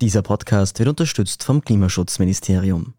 Dieser Podcast wird unterstützt vom Klimaschutzministerium.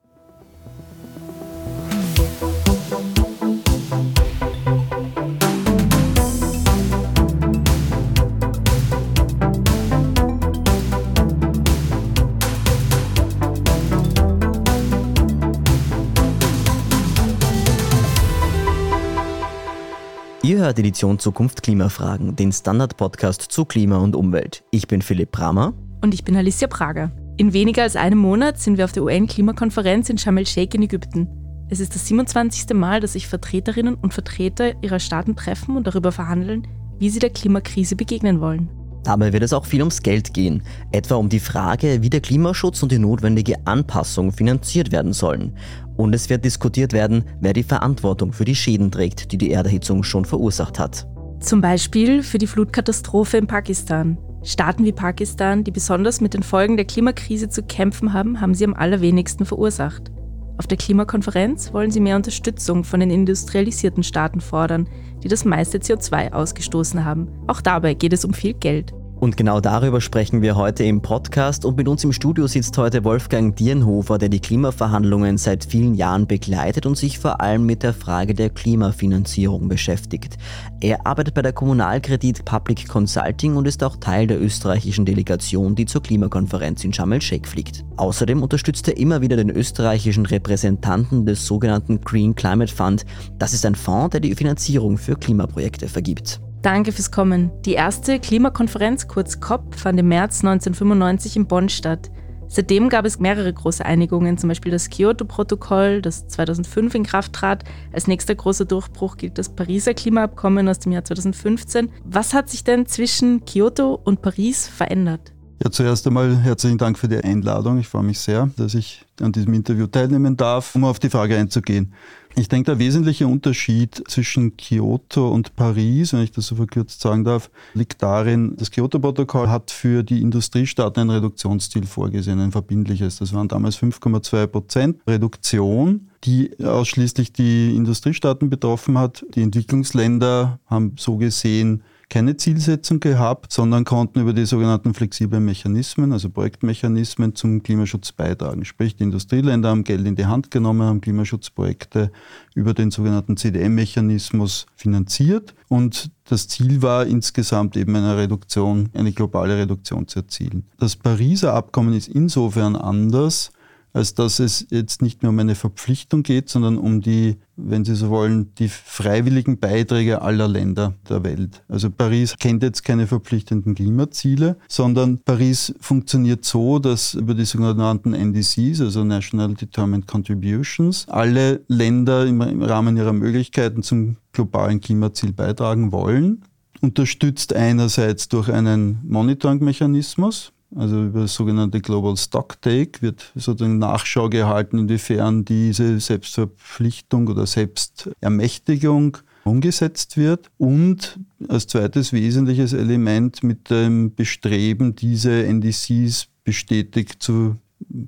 Ihr hört Edition Zukunft Klimafragen, den Standard-Podcast zu Klima und Umwelt. Ich bin Philipp Bramer. Und ich bin Alicia Prager. In weniger als einem Monat sind wir auf der UN-Klimakonferenz in Sharm el-Sheikh in Ägypten. Es ist das 27. Mal, dass sich Vertreterinnen und Vertreter ihrer Staaten treffen und darüber verhandeln, wie sie der Klimakrise begegnen wollen. Dabei wird es auch viel ums Geld gehen, etwa um die Frage, wie der Klimaschutz und die notwendige Anpassung finanziert werden sollen. Und es wird diskutiert werden, wer die Verantwortung für die Schäden trägt, die die Erderhitzung schon verursacht hat. Zum Beispiel für die Flutkatastrophe in Pakistan. Staaten wie Pakistan, die besonders mit den Folgen der Klimakrise zu kämpfen haben, haben sie am allerwenigsten verursacht. Auf der Klimakonferenz wollen sie mehr Unterstützung von den industrialisierten Staaten fordern, die das meiste CO2 ausgestoßen haben. Auch dabei geht es um viel Geld. Und genau darüber sprechen wir heute im Podcast und mit uns im Studio sitzt heute Wolfgang Dierenhofer, der die Klimaverhandlungen seit vielen Jahren begleitet und sich vor allem mit der Frage der Klimafinanzierung beschäftigt. Er arbeitet bei der Kommunalkredit Public Consulting und ist auch Teil der österreichischen Delegation, die zur Klimakonferenz in Sharm el-Sheikh fliegt. Außerdem unterstützt er immer wieder den österreichischen Repräsentanten des sogenannten Green Climate Fund. Das ist ein Fonds, der die Finanzierung für Klimaprojekte vergibt. Danke fürs Kommen. Die erste Klimakonferenz, kurz COP, fand im März 1995 in Bonn statt. Seitdem gab es mehrere große Einigungen, zum Beispiel das Kyoto-Protokoll, das 2005 in Kraft trat. Als nächster großer Durchbruch gilt das Pariser Klimaabkommen aus dem Jahr 2015. Was hat sich denn zwischen Kyoto und Paris verändert? Ja, zuerst einmal herzlichen Dank für die Einladung. Ich freue mich sehr, dass ich an diesem Interview teilnehmen darf, um auf die Frage einzugehen. Ich denke, der wesentliche Unterschied zwischen Kyoto und Paris, wenn ich das so verkürzt sagen darf, liegt darin, das Kyoto-Protokoll hat für die Industriestaaten ein Reduktionsziel vorgesehen, ein verbindliches. Das waren damals 5,2 Prozent Reduktion, die ausschließlich die Industriestaaten betroffen hat. Die Entwicklungsländer haben so gesehen keine Zielsetzung gehabt, sondern konnten über die sogenannten flexiblen Mechanismen, also Projektmechanismen zum Klimaschutz beitragen. Sprich, die Industrieländer haben Geld in die Hand genommen, haben Klimaschutzprojekte über den sogenannten CDM-Mechanismus finanziert und das Ziel war insgesamt eben eine Reduktion, eine globale Reduktion zu erzielen. Das Pariser Abkommen ist insofern anders, als dass es jetzt nicht mehr um eine Verpflichtung geht, sondern um die, wenn Sie so wollen, die freiwilligen Beiträge aller Länder der Welt. Also Paris kennt jetzt keine verpflichtenden Klimaziele, sondern Paris funktioniert so, dass über die sogenannten NDCs, also National Determined Contributions, alle Länder im Rahmen ihrer Möglichkeiten zum globalen Klimaziel beitragen wollen unterstützt einerseits durch einen Monitoring-Mechanismus, also über das sogenannte Global Stock Take wird sozusagen Nachschau gehalten, inwiefern diese Selbstverpflichtung oder Selbstermächtigung umgesetzt wird und als zweites wesentliches Element mit dem Bestreben, diese NDCs bestätigt zu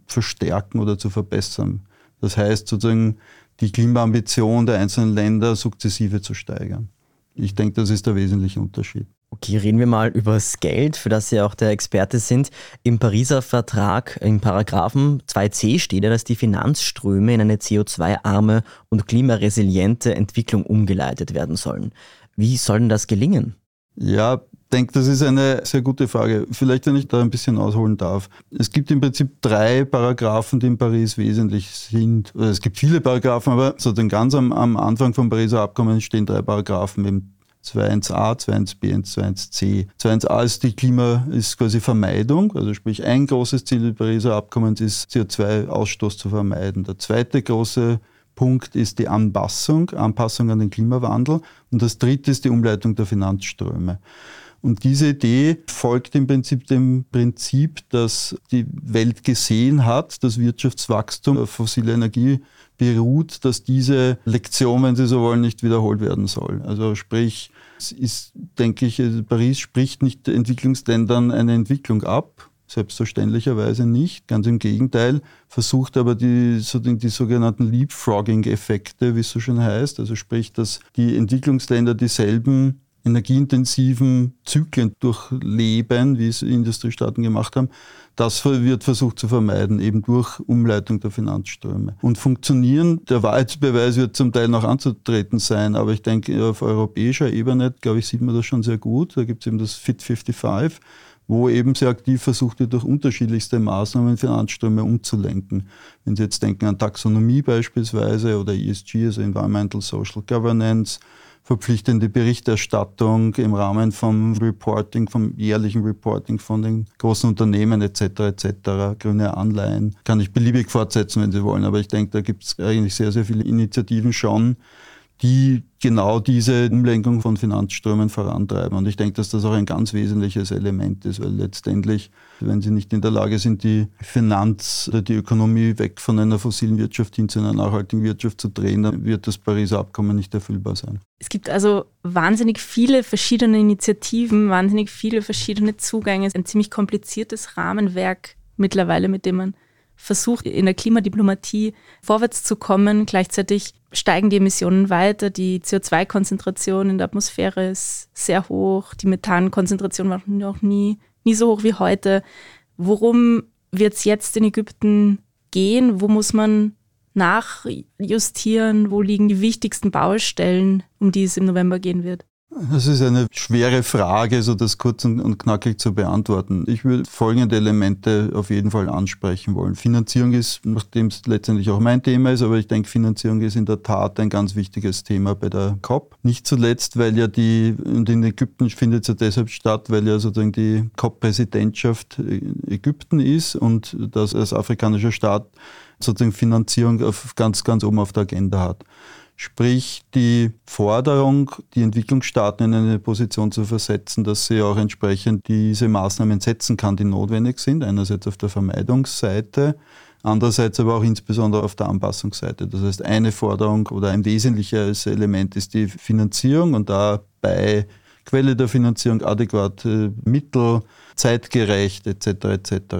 verstärken oder zu verbessern. Das heißt sozusagen die Klimaambition der einzelnen Länder sukzessive zu steigern. Ich denke, das ist der wesentliche Unterschied. Okay, reden wir mal über das Geld, für das Sie auch der Experte sind. Im Pariser Vertrag, im Paragraphen 2c steht ja, dass die Finanzströme in eine CO2-arme und klimaresiliente Entwicklung umgeleitet werden sollen. Wie soll denn das gelingen? Ja, ich denke, das ist eine sehr gute Frage. Vielleicht, wenn ich da ein bisschen ausholen darf. Es gibt im Prinzip drei Paragraphen, die in Paris wesentlich sind. Es gibt viele Paragraphen, aber sozusagen ganz am, am Anfang vom Pariser Abkommen stehen drei Paragraphen, eben 2.1a, 2.1b und 2.1c. 2.1a ist die Klima, ist quasi Vermeidung, also sprich ein großes Ziel des Pariser Abkommens ist, CO2-Ausstoß zu vermeiden. Der zweite große Punkt ist die Anpassung, Anpassung an den Klimawandel. Und das dritte ist die Umleitung der Finanzströme. Und diese Idee folgt im Prinzip dem Prinzip, dass die Welt gesehen hat, dass Wirtschaftswachstum auf fossile Energie beruht, dass diese Lektion, wenn Sie so wollen, nicht wiederholt werden soll. Also sprich, es ist, denke ich, Paris spricht nicht Entwicklungsländern eine Entwicklung ab, selbstverständlicherweise nicht. Ganz im Gegenteil, versucht aber die, die sogenannten Leapfrogging-Effekte, wie es so schön heißt, also sprich, dass die Entwicklungsländer dieselben energieintensiven Zyklen durchleben, wie es Industriestaaten gemacht haben. Das wird versucht zu vermeiden, eben durch Umleitung der Finanzströme. Und funktionieren, der Wahrheitsbeweis wird zum Teil noch anzutreten sein, aber ich denke, auf europäischer Ebene, glaube ich, sieht man das schon sehr gut. Da gibt es eben das Fit 55, wo eben sehr aktiv versucht wird, durch unterschiedlichste Maßnahmen Finanzströme umzulenken. Wenn Sie jetzt denken an Taxonomie beispielsweise oder ESG, also Environmental Social Governance, verpflichtende Berichterstattung im Rahmen vom Reporting, vom jährlichen Reporting von den großen Unternehmen etc. etc. Grüne Anleihen. Kann ich beliebig fortsetzen, wenn Sie wollen, aber ich denke, da gibt es eigentlich sehr, sehr viele Initiativen schon, die genau diese Umlenkung von Finanzströmen vorantreiben. Und ich denke, dass das auch ein ganz wesentliches Element ist, weil letztendlich, wenn sie nicht in der Lage sind, die Finanz- oder die Ökonomie weg von einer fossilen Wirtschaft hin zu einer nachhaltigen Wirtschaft zu drehen, dann wird das Pariser Abkommen nicht erfüllbar sein. Es gibt also wahnsinnig viele verschiedene Initiativen, wahnsinnig viele verschiedene Zugänge, ein ziemlich kompliziertes Rahmenwerk mittlerweile, mit dem man versucht, in der Klimadiplomatie vorwärts zu kommen. Gleichzeitig steigen die Emissionen weiter, die CO2-Konzentration in der Atmosphäre ist sehr hoch, die Methankonzentration war noch nie, nie so hoch wie heute. Worum wird es jetzt in Ägypten gehen? Wo muss man nachjustieren? Wo liegen die wichtigsten Baustellen, um die es im November gehen wird? Das ist eine schwere Frage, so das kurz und knackig zu beantworten. Ich würde folgende Elemente auf jeden Fall ansprechen wollen. Finanzierung ist, nachdem es letztendlich auch mein Thema ist, aber ich denke, Finanzierung ist in der Tat ein ganz wichtiges Thema bei der COP. Nicht zuletzt, weil ja die, und in Ägypten findet es ja deshalb statt, weil ja sozusagen die COP-Präsidentschaft Ägypten ist und das als afrikanischer Staat sozusagen Finanzierung auf ganz, ganz oben auf der Agenda hat. Sprich, die Forderung, die Entwicklungsstaaten in eine Position zu versetzen, dass sie auch entsprechend diese Maßnahmen setzen kann, die notwendig sind. Einerseits auf der Vermeidungsseite, andererseits aber auch insbesondere auf der Anpassungsseite. Das heißt, eine Forderung oder ein wesentliches Element ist die Finanzierung und dabei Quelle der Finanzierung, adäquate Mittel, zeitgerecht etc. etc.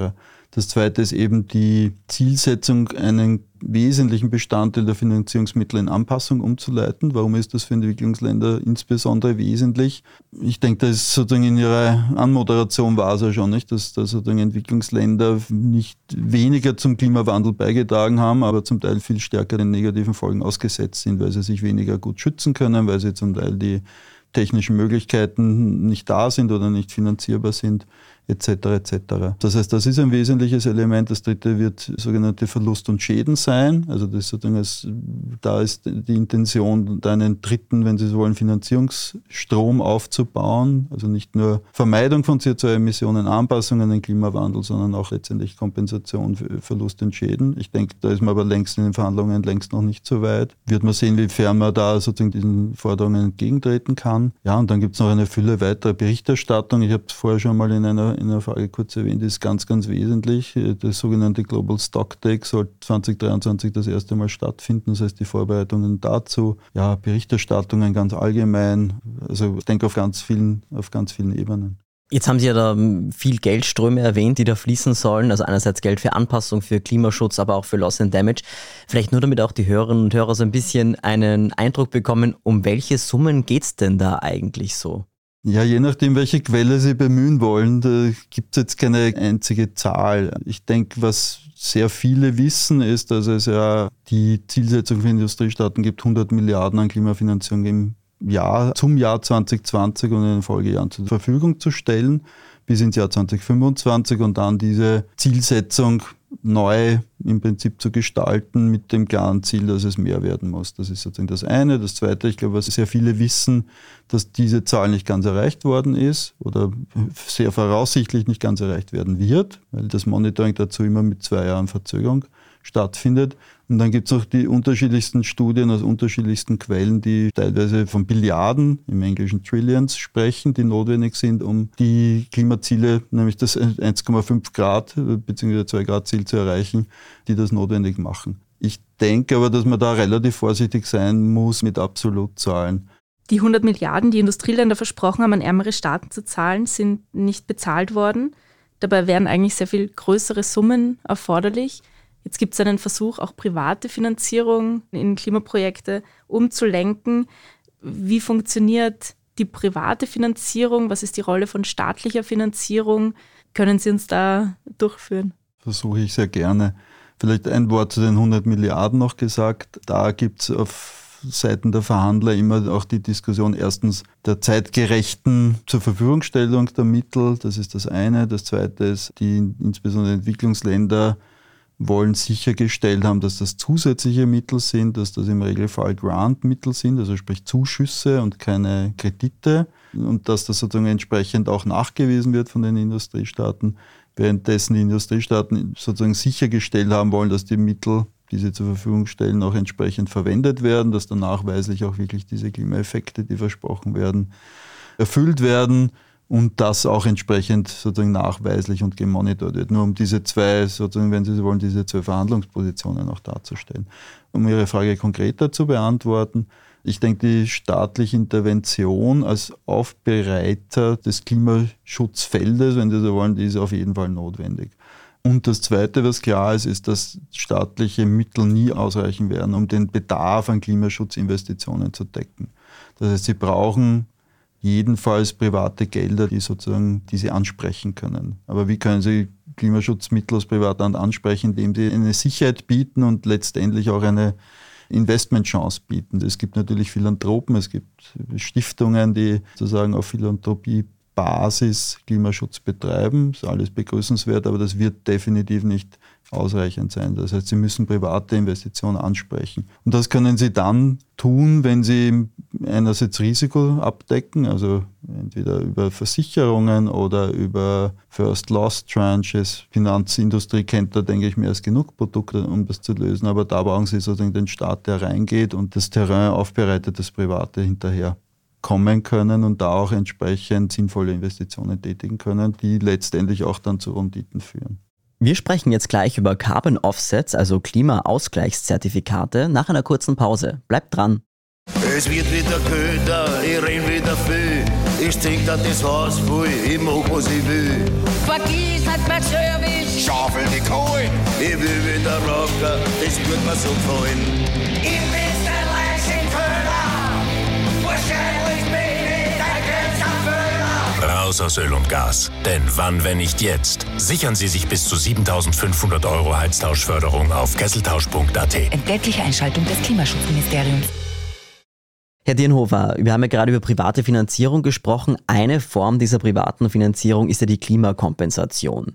Das zweite ist eben die Zielsetzung, einen wesentlichen Bestandteil der Finanzierungsmittel in Anpassung umzuleiten. Warum ist das für Entwicklungsländer insbesondere wesentlich? Ich denke, das ist sozusagen in ihrer Anmoderation war es ja schon, nicht, dass, dass sozusagen Entwicklungsländer nicht weniger zum Klimawandel beigetragen haben, aber zum Teil viel stärker den negativen Folgen ausgesetzt sind, weil sie sich weniger gut schützen können, weil sie zum Teil die technischen Möglichkeiten nicht da sind oder nicht finanzierbar sind etc. etc. Das heißt, das ist ein wesentliches Element. Das dritte wird sogenannte Verlust und Schäden sein. Also das sozusagen als, da ist die Intention, da einen dritten, wenn Sie so wollen, Finanzierungsstrom aufzubauen. Also nicht nur Vermeidung von CO2-Emissionen, Anpassung an den Klimawandel, sondern auch letztendlich Kompensation für Verlust und Schäden. Ich denke, da ist man aber längst in den Verhandlungen längst noch nicht so weit. Wird man sehen, wie fern man da sozusagen diesen Forderungen entgegentreten kann. Ja, und dann gibt es noch eine Fülle weiterer Berichterstattung. Ich habe es vorher schon mal in einer in der Frage kurz erwähnt, ist ganz, ganz wesentlich. Das sogenannte Global Stock Take soll 2023 das erste Mal stattfinden. Das heißt, die Vorbereitungen dazu, ja, Berichterstattungen ganz allgemein. Also ich denke auf ganz vielen, auf ganz vielen Ebenen. Jetzt haben Sie ja da viel Geldströme erwähnt, die da fließen sollen. Also einerseits Geld für Anpassung, für Klimaschutz, aber auch für Loss and Damage. Vielleicht nur damit auch die Hörerinnen und Hörer so ein bisschen einen Eindruck bekommen, um welche Summen geht es denn da eigentlich so? Ja, je nachdem, welche Quelle Sie bemühen wollen, da gibt es jetzt keine einzige Zahl. Ich denke, was sehr viele wissen, ist, dass es ja die Zielsetzung für Industriestaaten gibt, 100 Milliarden an Klimafinanzierung im Jahr zum Jahr 2020 und in den Folgejahren zur Verfügung zu stellen bis ins Jahr 2025 und dann diese Zielsetzung neu im Prinzip zu gestalten mit dem klaren Ziel, dass es mehr werden muss. Das ist sozusagen das eine. Das zweite, ich glaube, was sehr viele wissen, dass diese Zahl nicht ganz erreicht worden ist oder sehr voraussichtlich nicht ganz erreicht werden wird, weil das Monitoring dazu immer mit zwei Jahren Verzögerung stattfindet. Und dann gibt es noch die unterschiedlichsten Studien aus unterschiedlichsten Quellen, die teilweise von Billiarden, im Englischen Trillions, sprechen, die notwendig sind, um die Klimaziele, nämlich das 1,5 Grad bzw. 2 Grad Ziel zu erreichen, die das notwendig machen. Ich denke aber, dass man da relativ vorsichtig sein muss mit Absolutzahlen. Die 100 Milliarden, die Industrieländer versprochen haben, an ärmere Staaten zu zahlen, sind nicht bezahlt worden. Dabei wären eigentlich sehr viel größere Summen erforderlich. Jetzt gibt es einen Versuch, auch private Finanzierung in Klimaprojekte umzulenken. Wie funktioniert die private Finanzierung? Was ist die Rolle von staatlicher Finanzierung? Können Sie uns da durchführen? Versuche ich sehr gerne. Vielleicht ein Wort zu den 100 Milliarden noch gesagt. Da gibt es auf Seiten der Verhandler immer auch die Diskussion erstens der zeitgerechten zur Verfügungstellung der Mittel. Das ist das eine. Das zweite ist, die insbesondere Entwicklungsländer wollen sichergestellt haben, dass das zusätzliche Mittel sind, dass das im Regelfall Grant-Mittel sind, also sprich Zuschüsse und keine Kredite. Und dass das sozusagen entsprechend auch nachgewiesen wird von den Industriestaaten, währenddessen die Industriestaaten sozusagen sichergestellt haben wollen, dass die Mittel, die sie zur Verfügung stellen, auch entsprechend verwendet werden, dass dann nachweislich auch wirklich diese Klimaeffekte, die versprochen werden, erfüllt werden und das auch entsprechend sozusagen nachweislich und gemonitort wird. Nur um diese zwei, sozusagen, wenn Sie so wollen, diese zwei Verhandlungspositionen auch darzustellen. Um Ihre Frage konkreter zu beantworten, ich denke, die staatliche Intervention als Aufbereiter des Klimaschutzfeldes, wenn Sie so wollen, die ist auf jeden Fall notwendig. Und das Zweite, was klar ist, ist, dass staatliche Mittel nie ausreichen werden, um den Bedarf an Klimaschutzinvestitionen zu decken. Das heißt, sie brauchen jedenfalls private Gelder, die sozusagen diese ansprechen können. Aber wie können Sie Klimaschutzmittel aus privater Hand ansprechen, indem sie eine Sicherheit bieten und letztendlich auch eine Investmentchance bieten? Es gibt natürlich Philanthropen, es gibt Stiftungen, die sozusagen auf Philanthropie Basis Klimaschutz betreiben. Das ist alles begrüßenswert, aber das wird definitiv nicht ausreichend sein. Das heißt, Sie müssen private Investitionen ansprechen. Und das können Sie dann tun, wenn Sie einerseits Risiko abdecken, also entweder über Versicherungen oder über First Loss Tranches. Finanzindustrie kennt da, denke ich, mehr als genug Produkte, um das zu lösen. Aber da brauchen Sie sozusagen den Staat, der reingeht und das Terrain aufbereitet, das Private hinterher kommen können und da auch entsprechend sinnvolle Investitionen tätigen können, die letztendlich auch dann zu Renditen führen. Wir sprechen jetzt gleich über Carbon Offsets, also Klimaausgleichszertifikate, nach einer kurzen Pause. Bleibt dran. Es wird wieder köder, ich renn wieder viel. Ich trink da das Haus voll, ich mach was ich will. Vergiss nicht mein Service. Schaufel die Kohle, ich will wieder rocken, das wird mir so gefallen. Ich Raus aus Öl und Gas. Denn wann, wenn nicht jetzt? Sichern Sie sich bis zu 7500 Euro Heiztauschförderung auf kesseltausch.at. Entgeltliche Einschaltung des Klimaschutzministeriums. Herr Dirnhofer, wir haben ja gerade über private Finanzierung gesprochen. Eine Form dieser privaten Finanzierung ist ja die Klimakompensation.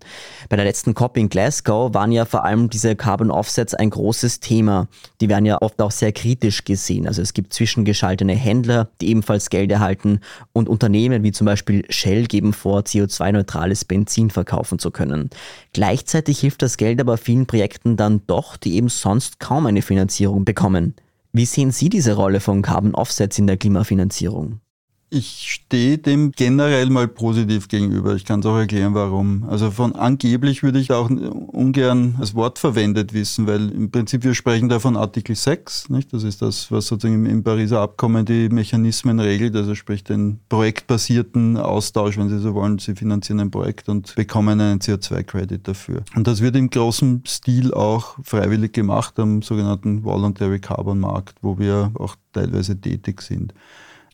Bei der letzten COP in Glasgow waren ja vor allem diese Carbon Offsets ein großes Thema. Die werden ja oft auch sehr kritisch gesehen. Also es gibt zwischengeschaltene Händler, die ebenfalls Geld erhalten und Unternehmen wie zum Beispiel Shell geben vor, CO2-neutrales Benzin verkaufen zu können. Gleichzeitig hilft das Geld aber vielen Projekten dann doch, die eben sonst kaum eine Finanzierung bekommen. Wie sehen Sie diese Rolle von Carbon Offsets in der Klimafinanzierung? Ich stehe dem generell mal positiv gegenüber. Ich kann es auch erklären, warum. Also von angeblich würde ich auch ungern das Wort verwendet wissen, weil im Prinzip wir sprechen da von Artikel 6. Nicht? Das ist das, was sozusagen im, Pariser Abkommen die Mechanismen regelt, also sprich den projektbasierten Austausch, wenn Sie so wollen. Sie finanzieren ein Projekt und bekommen einen CO2-Credit dafür. Und das wird im großen Stil auch freiwillig gemacht am sogenannten Voluntary Carbon Markt, wo wir auch teilweise tätig sind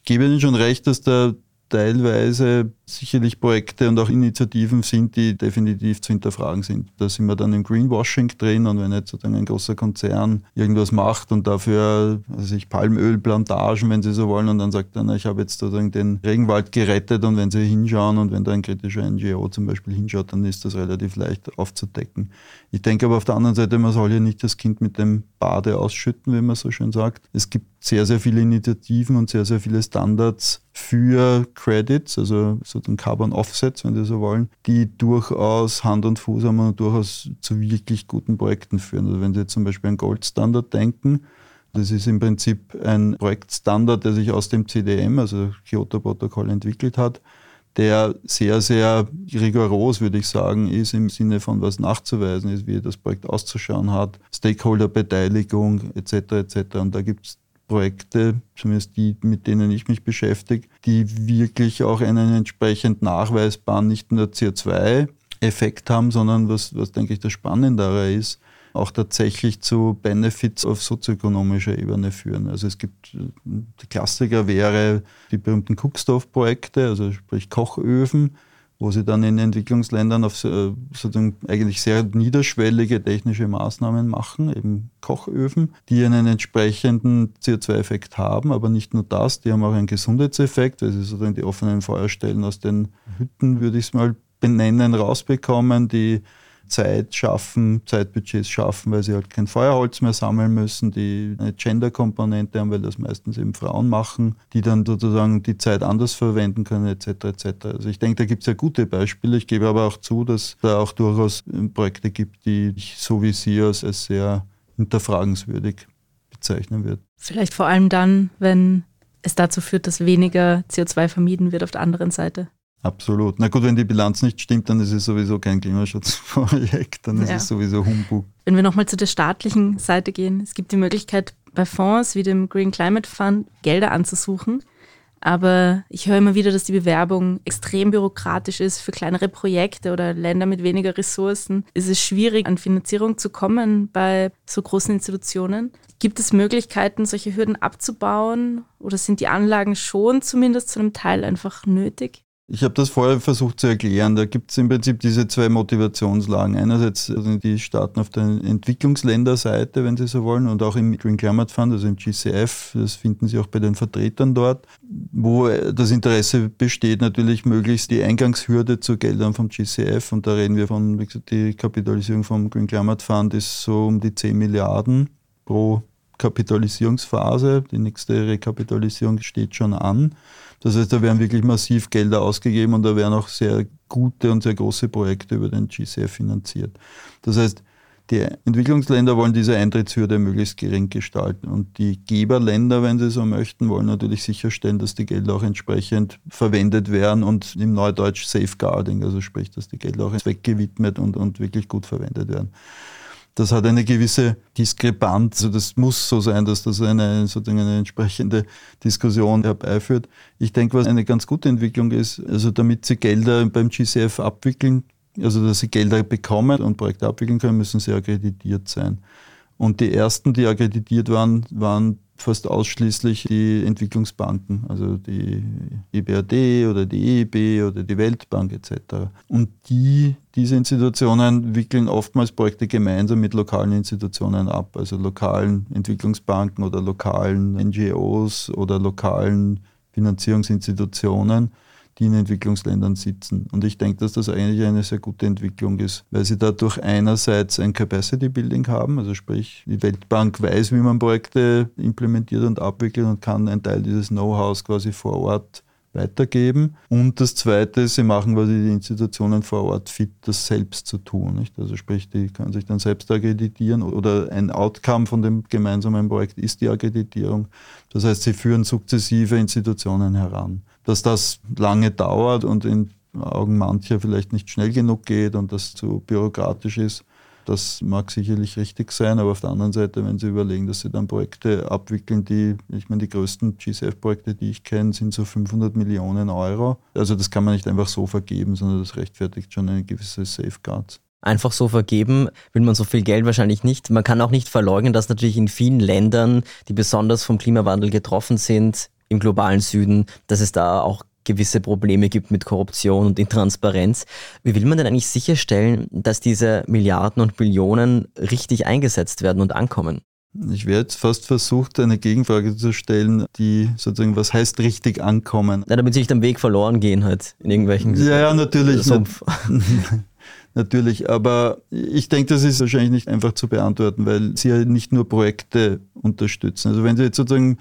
gebe Ihnen schon recht, dass da teilweise sicherlich Projekte und auch Initiativen sind, die definitiv zu hinterfragen sind. Da sind wir dann im Greenwashing drin und wenn jetzt sozusagen ein großer Konzern irgendwas macht und dafür also ich Palmölplantagen, wenn Sie so wollen, und dann sagt er, ich habe jetzt sozusagen den Regenwald gerettet und wenn Sie hinschauen und wenn da ein kritischer NGO zum Beispiel hinschaut, dann ist das relativ leicht aufzudecken. Ich denke aber auf der anderen Seite, man soll hier nicht das Kind mit dem Bade ausschütten, wie man so schön sagt. Es gibt sehr, sehr viele Initiativen und sehr, sehr viele Standards für Credits, also sozusagen Carbon Offsets, wenn Sie so wollen, die durchaus Hand und Fuß haben und durchaus zu wirklich guten Projekten führen. Also wenn Sie jetzt zum Beispiel an Goldstandard denken, das ist im Prinzip ein Projektstandard, der sich aus dem CDM, also Kyoto-Protokoll, entwickelt hat, der sehr, sehr rigoros, würde ich sagen, ist im Sinne von was nachzuweisen ist, wie das Projekt auszuschauen hat, Stakeholder-Beteiligung etc. etc. Und da gibt es Projekte, zumindest die, mit denen ich mich beschäftige, die wirklich auch einen entsprechend nachweisbaren, nicht nur CO2-Effekt haben, sondern was, was denke ich das Spannendere ist, auch tatsächlich zu Benefits auf sozioökonomischer Ebene führen. Also es gibt, der Klassiker wäre die berühmten Cookstove-Projekte, also sprich Kochöfen, wo sie dann in Entwicklungsländern auf äh, sozusagen eigentlich sehr niederschwellige technische Maßnahmen machen, eben Kochöfen, die einen entsprechenden CO2-Effekt haben, aber nicht nur das, die haben auch einen Gesundheitseffekt, sie sozusagen die offenen Feuerstellen aus den Hütten, würde ich es mal benennen, rausbekommen, die Zeit schaffen, Zeitbudgets schaffen, weil sie halt kein Feuerholz mehr sammeln müssen, die eine Gender-Komponente haben, weil das meistens eben Frauen machen, die dann sozusagen die Zeit anders verwenden können, etc. etc. Also ich denke, da gibt es ja gute Beispiele. Ich gebe aber auch zu, dass da auch durchaus Projekte gibt, die ich so wie Sie als, sehr hinterfragenswürdig bezeichnen würde. Vielleicht vor allem dann, wenn es dazu führt, dass weniger CO2 vermieden wird auf der anderen Seite. Absolut. Na gut, wenn die Bilanz nicht stimmt, dann ist es sowieso kein Klimaschutzprojekt, dann ist Ja. es sowieso Humbug. Wenn wir nochmal zu der staatlichen Seite gehen, es gibt die Möglichkeit, bei Fonds wie dem Green Climate Fund Gelder anzusuchen. Aber ich höre immer wieder, dass die Bewerbung extrem bürokratisch ist für kleinere Projekte oder Länder mit weniger Ressourcen. Es ist schwierig, an Finanzierung zu kommen bei so großen Institutionen. Gibt es Möglichkeiten, solche Hürden abzubauen? Oder sind die Anlagen schon zumindest zu einem Teil einfach nötig? Ich habe das vorher versucht zu erklären. Da gibt es im Prinzip diese zwei Motivationslagen. Einerseits also die Staaten auf der Entwicklungsländerseite, wenn Sie so wollen, und auch im Green Climate Fund, also im GCF, das finden Sie auch bei den Vertretern dort, wo das Interesse besteht, natürlich möglichst die Eingangshürde zu Geldern vom GCF, und da reden wir von, wie gesagt, die Kapitalisierung vom Green Climate Fund ist so um die 10 Milliarden pro Kapitalisierungsphase. Die nächste Rekapitalisierung steht schon an. Das heißt, da werden wirklich massiv Gelder ausgegeben und da werden auch sehr gute und sehr große Projekte über den GCF finanziert. Das heißt, die Entwicklungsländer wollen diese Eintrittshürde möglichst gering gestalten und die Geberländer, wenn sie so möchten, wollen natürlich sicherstellen, dass die Gelder auch entsprechend verwendet werden und im Neudeutsch Safeguarding, also sprich, dass die Gelder auch zweckgewidmet und, und wirklich gut verwendet werden. Das hat eine gewisse Diskrepanz. Also das muss so sein, dass das eine, sozusagen eine entsprechende Diskussion herbeiführt. Ich denke, was eine ganz gute Entwicklung ist, also damit Sie Gelder beim GCF abwickeln, also dass Sie Gelder bekommen und Projekte abwickeln können, müssen Sie akkreditiert sein. Und die ersten, die akkreditiert waren, waren fast ausschließlich die Entwicklungsbanken, also die EBRD oder die EIB oder die Weltbank etc. Und die, diese Institutionen wickeln oftmals Projekte gemeinsam mit lokalen Institutionen ab, also lokalen Entwicklungsbanken oder lokalen NGOs oder lokalen Finanzierungsinstitutionen die in Entwicklungsländern sitzen. Und ich denke, dass das eigentlich eine sehr gute Entwicklung ist, weil sie dadurch einerseits ein Capacity Building haben, also sprich, die Weltbank weiß, wie man Projekte implementiert und abwickelt und kann einen Teil dieses Know-hows quasi vor Ort weitergeben. Und das Zweite, sie machen quasi die Institutionen vor Ort fit, das selbst zu tun. Nicht? Also sprich, die können sich dann selbst akkreditieren oder ein Outcome von dem gemeinsamen Projekt ist die Akkreditierung. Das heißt, sie führen sukzessive Institutionen heran. Dass das lange dauert und in Augen mancher vielleicht nicht schnell genug geht und das zu bürokratisch ist, das mag sicherlich richtig sein, aber auf der anderen Seite, wenn Sie überlegen, dass Sie dann Projekte abwickeln, die, ich meine, die größten GCF-Projekte, die ich kenne, sind so 500 Millionen Euro. Also das kann man nicht einfach so vergeben, sondern das rechtfertigt schon eine gewisse Safeguard. Einfach so vergeben will man so viel Geld wahrscheinlich nicht. Man kann auch nicht verleugnen, dass natürlich in vielen Ländern, die besonders vom Klimawandel getroffen sind, im globalen Süden, dass es da auch gewisse Probleme gibt mit Korruption und Intransparenz. Wie will man denn eigentlich sicherstellen, dass diese Milliarden und Billionen richtig eingesetzt werden und ankommen? Ich wäre jetzt fast versucht, eine Gegenfrage zu stellen, die sozusagen, was heißt richtig ankommen? Ja, damit sie nicht am Weg verloren gehen halt in irgendwelchen Ja, ja, natürlich. Sumpf. Natürlich, aber ich denke, das ist wahrscheinlich nicht einfach zu beantworten, weil sie ja nicht nur Projekte unterstützen. Also wenn Sie jetzt sozusagen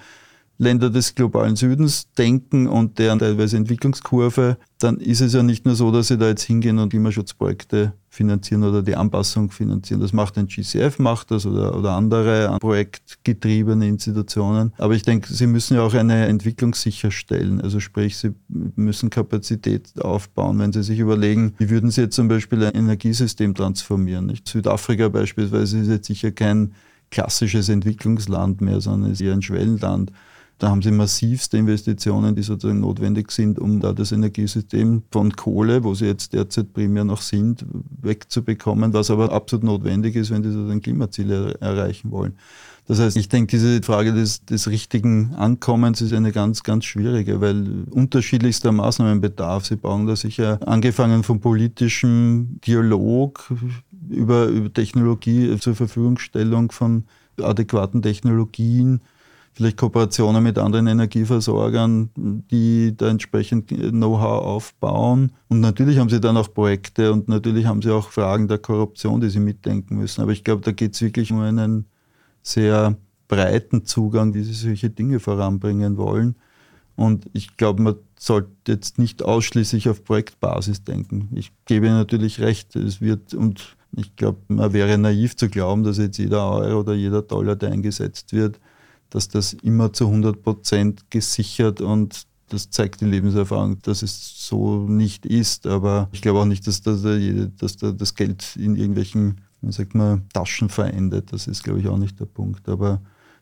Länder des globalen Südens denken und deren teilweise Entwicklungskurve, dann ist es ja nicht nur so, dass sie da jetzt hingehen und Klimaschutzprojekte finanzieren oder die Anpassung finanzieren. Das macht ein GCF, macht das oder, oder andere projektgetriebene Institutionen. Aber ich denke, sie müssen ja auch eine Entwicklung sicherstellen. Also sprich, sie müssen Kapazität aufbauen. Wenn sie sich überlegen, wie würden sie jetzt zum Beispiel ein Energiesystem transformieren? Nicht? Südafrika beispielsweise ist jetzt sicher kein klassisches Entwicklungsland mehr, sondern ist eher ein Schwellenland Da haben sie massivste Investitionen, die sozusagen notwendig sind, um da das Energiesystem von Kohle, wo sie jetzt derzeit primär noch sind, wegzubekommen, was aber absolut notwendig ist, wenn sie sozusagen Klimaziele erreichen wollen. Das heißt, ich denke, diese Frage des, des richtigen Ankommens ist eine ganz, ganz schwierige, weil unterschiedlichster Maßnahmenbedarf. Sie brauchen da sicher angefangen vom politischen Dialog über, über Technologie zur Verfügungstellung von adäquaten Technologien, vielleicht Kooperationen mit anderen Energieversorgern, die da entsprechend Know-how aufbauen. Und natürlich haben sie dann auch Projekte und natürlich haben sie auch Fragen der Korruption, die sie mitdenken müssen. Aber ich glaube, da geht es wirklich um einen sehr breiten Zugang, wie sie solche Dinge voranbringen wollen. Und ich glaube, man sollte jetzt nicht ausschließlich auf Projektbasis denken. Ich gebe Ihnen natürlich recht, es wird, und ich glaube, man wäre naiv zu glauben, dass jetzt jeder Euro oder jeder Dollar, der eingesetzt wird, dass das immer zu 100 Prozent gesichert und das zeigt die Lebenserfahrung, dass es so nicht ist. Aber ich glaube auch nicht, dass, dass, dass das Geld in irgendwelchen wie sagt man, Taschen verendet. Das ist, glaube ich, auch nicht der Punkt. Aber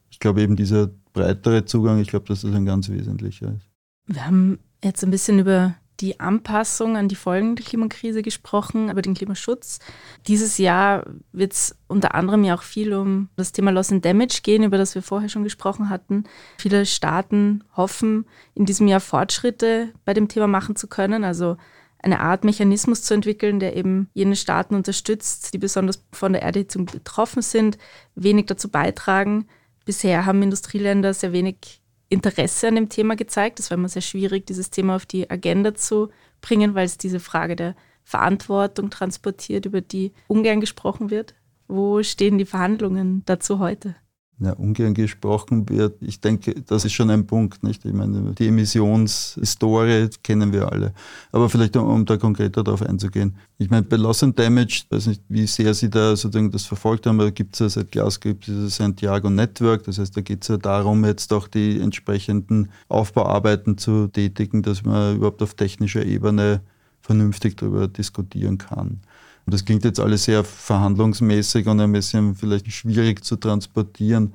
ich glaube eben dieser breitere Zugang, ich glaube, dass das ein ganz wesentlicher ist. Wir haben jetzt ein bisschen über die Anpassung an die Folgen der Klimakrise gesprochen, über den Klimaschutz. Dieses Jahr wird es unter anderem ja auch viel um das Thema Loss and Damage gehen, über das wir vorher schon gesprochen hatten. Viele Staaten hoffen, in diesem Jahr Fortschritte bei dem Thema machen zu können. Also eine Art Mechanismus zu entwickeln, der eben jene Staaten unterstützt, die besonders von der Erderhitzung betroffen sind, wenig dazu beitragen. Bisher haben Industrieländer sehr wenig Interesse an dem Thema gezeigt. Es war immer sehr schwierig, dieses Thema auf die Agenda zu bringen, weil es diese Frage der Verantwortung transportiert, über die ungern gesprochen wird. Wo stehen die Verhandlungen dazu heute? Ja, ungern gesprochen wird. Ich denke, das ist schon ein Punkt, nicht? Ich meine, die Emissionshistorie kennen wir alle. Aber vielleicht, um, um da konkreter darauf einzugehen. Ich meine, bei Loss and Damage, weiß nicht, wie sehr Sie da sozusagen das verfolgt haben, aber gibt es ja seit Glasgow dieses Santiago Network. Das heißt, da geht es ja darum, jetzt auch die entsprechenden Aufbauarbeiten zu tätigen, dass man überhaupt auf technischer Ebene vernünftig darüber diskutieren kann. Das klingt jetzt alles sehr verhandlungsmäßig und ein bisschen vielleicht schwierig zu transportieren,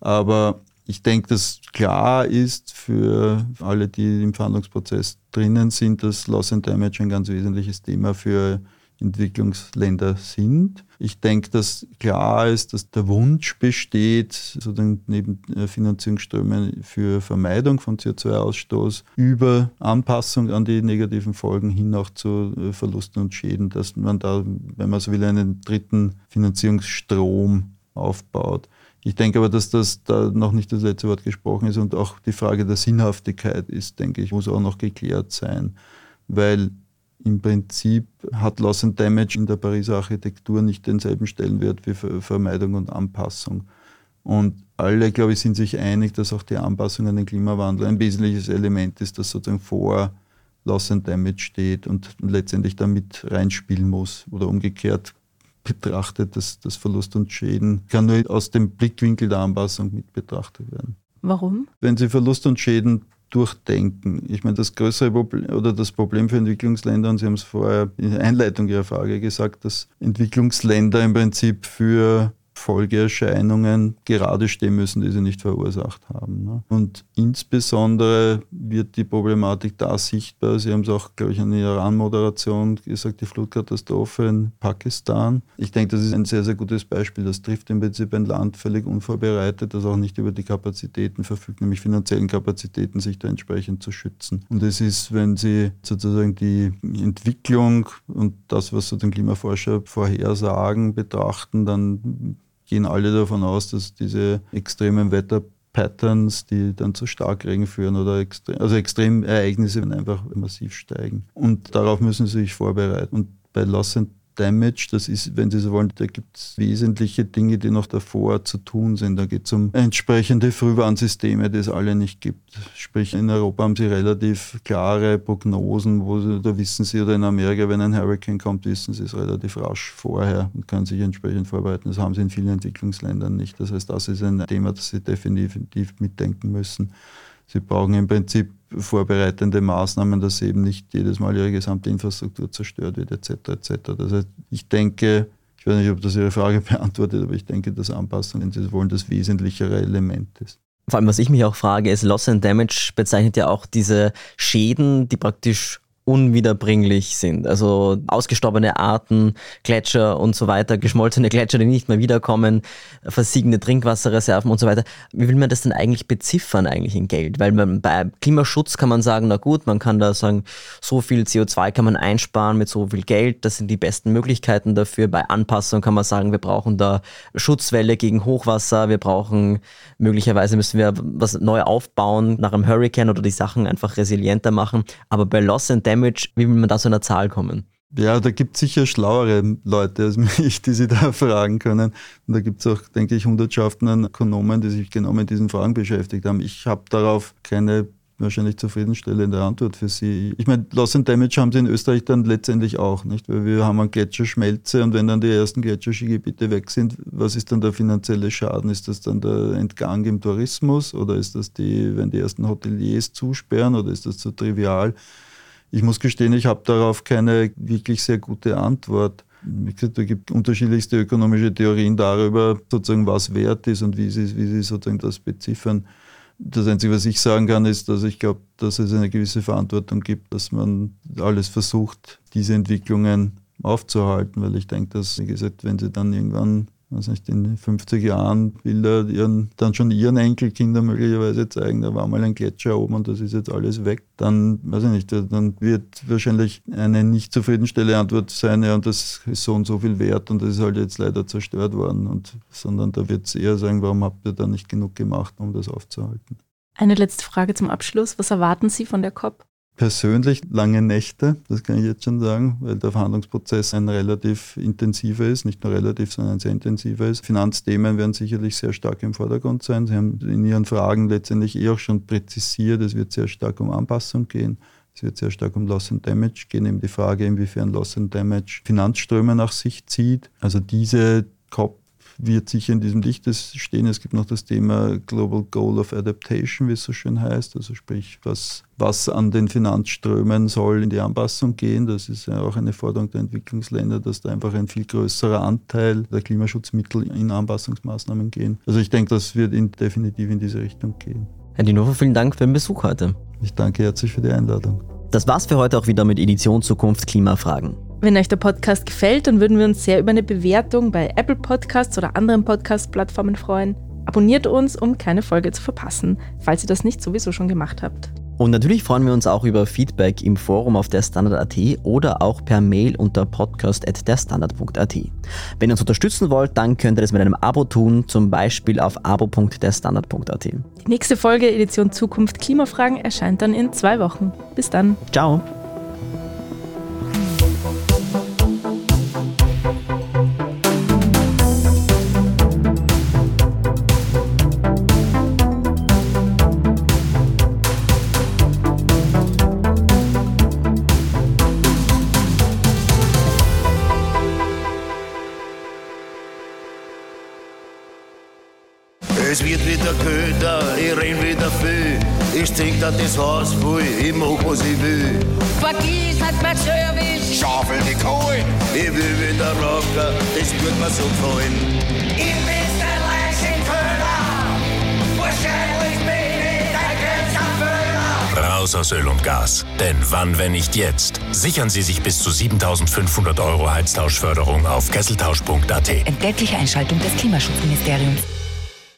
aber ich denke, dass klar ist für alle, die im Verhandlungsprozess drinnen sind, dass Loss and Damage ein ganz wesentliches Thema für Entwicklungsländer sind. Ich denke, dass klar ist, dass der Wunsch besteht, sozusagen neben äh, Finanzierungsströmen für Vermeidung von CO2-Ausstoß über Anpassung an die negativen Folgen hin auch zu äh, Verlusten und Schäden, dass man da, wenn man so will, einen dritten Finanzierungsstrom aufbaut. Ich denke aber, dass das da noch nicht das letzte Wort gesprochen ist und auch die Frage der Sinnhaftigkeit ist, denke ich, muss auch noch geklärt sein, weil im Prinzip hat Loss and Damage in der Pariser Architektur nicht denselben Stellenwert wie Vermeidung und Anpassung. Und alle, glaube ich, sind sich einig, dass auch die Anpassung an den Klimawandel ein wesentliches Element ist, das sozusagen vor Loss and Damage steht und letztendlich damit reinspielen muss oder umgekehrt betrachtet, dass das Verlust und Schäden kann nur aus dem Blickwinkel der Anpassung mit betrachtet werden. Warum? Wenn Sie Verlust und Schäden durchdenken. Ich meine, das größere Problem oder das Problem für Entwicklungsländer, und Sie haben es vorher in der Einleitung Ihrer Frage gesagt, dass Entwicklungsländer im Prinzip für Folgeerscheinungen gerade stehen müssen, die sie nicht verursacht haben. Ne? Und insbesondere wird die Problematik da sichtbar. Sie haben es auch, glaube ich, in der Iran-Moderation gesagt, die Flutkatastrophe in Pakistan. Ich denke, das ist ein sehr, sehr gutes Beispiel. Das trifft im Prinzip ein Land völlig unvorbereitet, das auch nicht über die Kapazitäten verfügt, nämlich finanziellen Kapazitäten, sich da entsprechend zu schützen. Und es ist, wenn Sie sozusagen die Entwicklung und das, was so den Klimaforscher vorhersagen, betrachten, dann gehen alle davon aus, dass diese extremen Wetterpatterns, die dann zu Starkregen führen oder extrem, also Extremereignisse einfach massiv steigen. Und darauf müssen sie sich vorbereiten. Und bei Loss Damage, das ist, wenn Sie so wollen, da gibt es wesentliche Dinge, die noch davor zu tun sind. Da geht es um entsprechende Frühwarnsysteme, die es alle nicht gibt. Sprich, in Europa haben Sie relativ klare Prognosen, wo Sie, da wissen Sie, oder in Amerika, wenn ein Hurricane kommt, wissen Sie es relativ rasch vorher und können sich entsprechend vorbereiten. Das haben Sie in vielen Entwicklungsländern nicht. Das heißt, das ist ein Thema, das Sie definitiv mitdenken müssen. Sie brauchen im Prinzip vorbereitende Maßnahmen, dass eben nicht jedes Mal ihre gesamte Infrastruktur zerstört wird, etc. etc. Das heißt, ich denke, ich weiß nicht, ob das Ihre Frage beantwortet, aber ich denke, dass Anpassung, wenn Sie wollen, das wesentlichere Element ist. Vor allem, was ich mich auch frage, ist, Loss and Damage bezeichnet ja auch diese Schäden, die praktisch unwiederbringlich sind. Also ausgestorbene Arten, Gletscher und so weiter, geschmolzene Gletscher, die nicht mehr wiederkommen, versiegende Trinkwasserreserven und so weiter. Wie will man das denn eigentlich beziffern eigentlich in Geld? Weil man, bei Klimaschutz kann man sagen, na gut, man kann da sagen, so viel CO2 kann man einsparen mit so viel Geld, das sind die besten Möglichkeiten dafür. Bei Anpassung kann man sagen, wir brauchen da Schutzwelle gegen Hochwasser, wir brauchen möglicherweise müssen wir was neu aufbauen nach einem Hurricane oder die Sachen einfach resilienter machen. Aber bei Loss and wie will man da zu einer Zahl kommen? Ja, da gibt es sicher schlauere Leute als mich, die Sie da fragen können. Und da gibt es auch, denke ich, Hundertschaften an Ökonomen, die sich genau mit diesen Fragen beschäftigt haben. Ich habe darauf keine wahrscheinlich zufriedenstellende Antwort für Sie. Ich meine, Loss and Damage haben Sie in Österreich dann letztendlich auch, nicht? Weil wir haben eine Gletscherschmelze und wenn dann die ersten Gletscherskigebiete weg sind, was ist dann der finanzielle Schaden? Ist das dann der Entgang im Tourismus oder ist das die, wenn die ersten Hoteliers zusperren oder ist das zu trivial? Ich muss gestehen, ich habe darauf keine wirklich sehr gute Antwort. Gesagt, da gibt unterschiedlichste ökonomische Theorien darüber, sozusagen, was wert ist und wie sie, wie sie sozusagen das beziffern. Das Einzige, was ich sagen kann, ist, dass ich glaube, dass es eine gewisse Verantwortung gibt, dass man alles versucht, diese Entwicklungen aufzuhalten, weil ich denke, dass, wie gesagt, wenn sie dann irgendwann weiß nicht, in 50 Jahren Bilder ihren, dann schon ihren Enkelkindern möglicherweise zeigen, da war mal ein Gletscher oben und das ist jetzt alles weg, dann, weiß ich nicht, dann wird wahrscheinlich eine nicht zufriedenstellende Antwort sein, ja, und das ist so und so viel wert und das ist halt jetzt leider zerstört worden, und, sondern da wird es eher sagen, warum habt ihr da nicht genug gemacht, um das aufzuhalten. Eine letzte Frage zum Abschluss. Was erwarten Sie von der COP? Persönlich lange Nächte, das kann ich jetzt schon sagen, weil der Verhandlungsprozess ein relativ intensiver ist, nicht nur relativ, sondern ein sehr intensiver ist. Finanzthemen werden sicherlich sehr stark im Vordergrund sein. Sie haben in Ihren Fragen letztendlich eh auch schon präzisiert, es wird sehr stark um Anpassung gehen. Es wird sehr stark um Loss and Damage gehen, eben die Frage, inwiefern Loss and Damage Finanzströme nach sich zieht. Also diese COP wird sicher in diesem Licht stehen. Es gibt noch das Thema Global Goal of Adaptation, wie es so schön heißt. Also sprich, was, was an den Finanzströmen soll in die Anpassung gehen. Das ist ja auch eine Forderung der Entwicklungsländer, dass da einfach ein viel größerer Anteil der Klimaschutzmittel in Anpassungsmaßnahmen gehen. Also ich denke, das wird in, definitiv in diese Richtung gehen. Herr Dinovo, vielen Dank für den Besuch heute. Ich danke herzlich für die Einladung. Das war's für heute auch wieder mit Edition Zukunft Klimafragen. Wenn euch der Podcast gefällt, dann würden wir uns sehr über eine Bewertung bei Apple Podcasts oder anderen Podcast-Plattformen freuen. Abonniert uns, um keine Folge zu verpassen, falls ihr das nicht sowieso schon gemacht habt. Und natürlich freuen wir uns auch über Feedback im Forum auf der Standard.at oder auch per Mail unter podcast.derstandard.at. Wenn ihr uns unterstützen wollt, dann könnt ihr das mit einem Abo tun, zum Beispiel auf abo.derstandard.at. Die nächste Folge Edition Zukunft Klimafragen erscheint dann in zwei Wochen. Bis dann. Ciao. Da das Haus voll, ich mach was ich will. Vergiss nicht mein Service. Schaufel die Kohle, ich will wieder rocken, das wird mir so gefallen. Ich bin's der Leichenköder. Wahrscheinlich bin ich dein größter. Raus aus Öl und Gas. Denn wann, wenn nicht jetzt? Sichern Sie sich bis zu 7500 Euro Heiztauschförderung auf kesseltausch.at. Entgeltliche Einschaltung des Klimaschutzministeriums.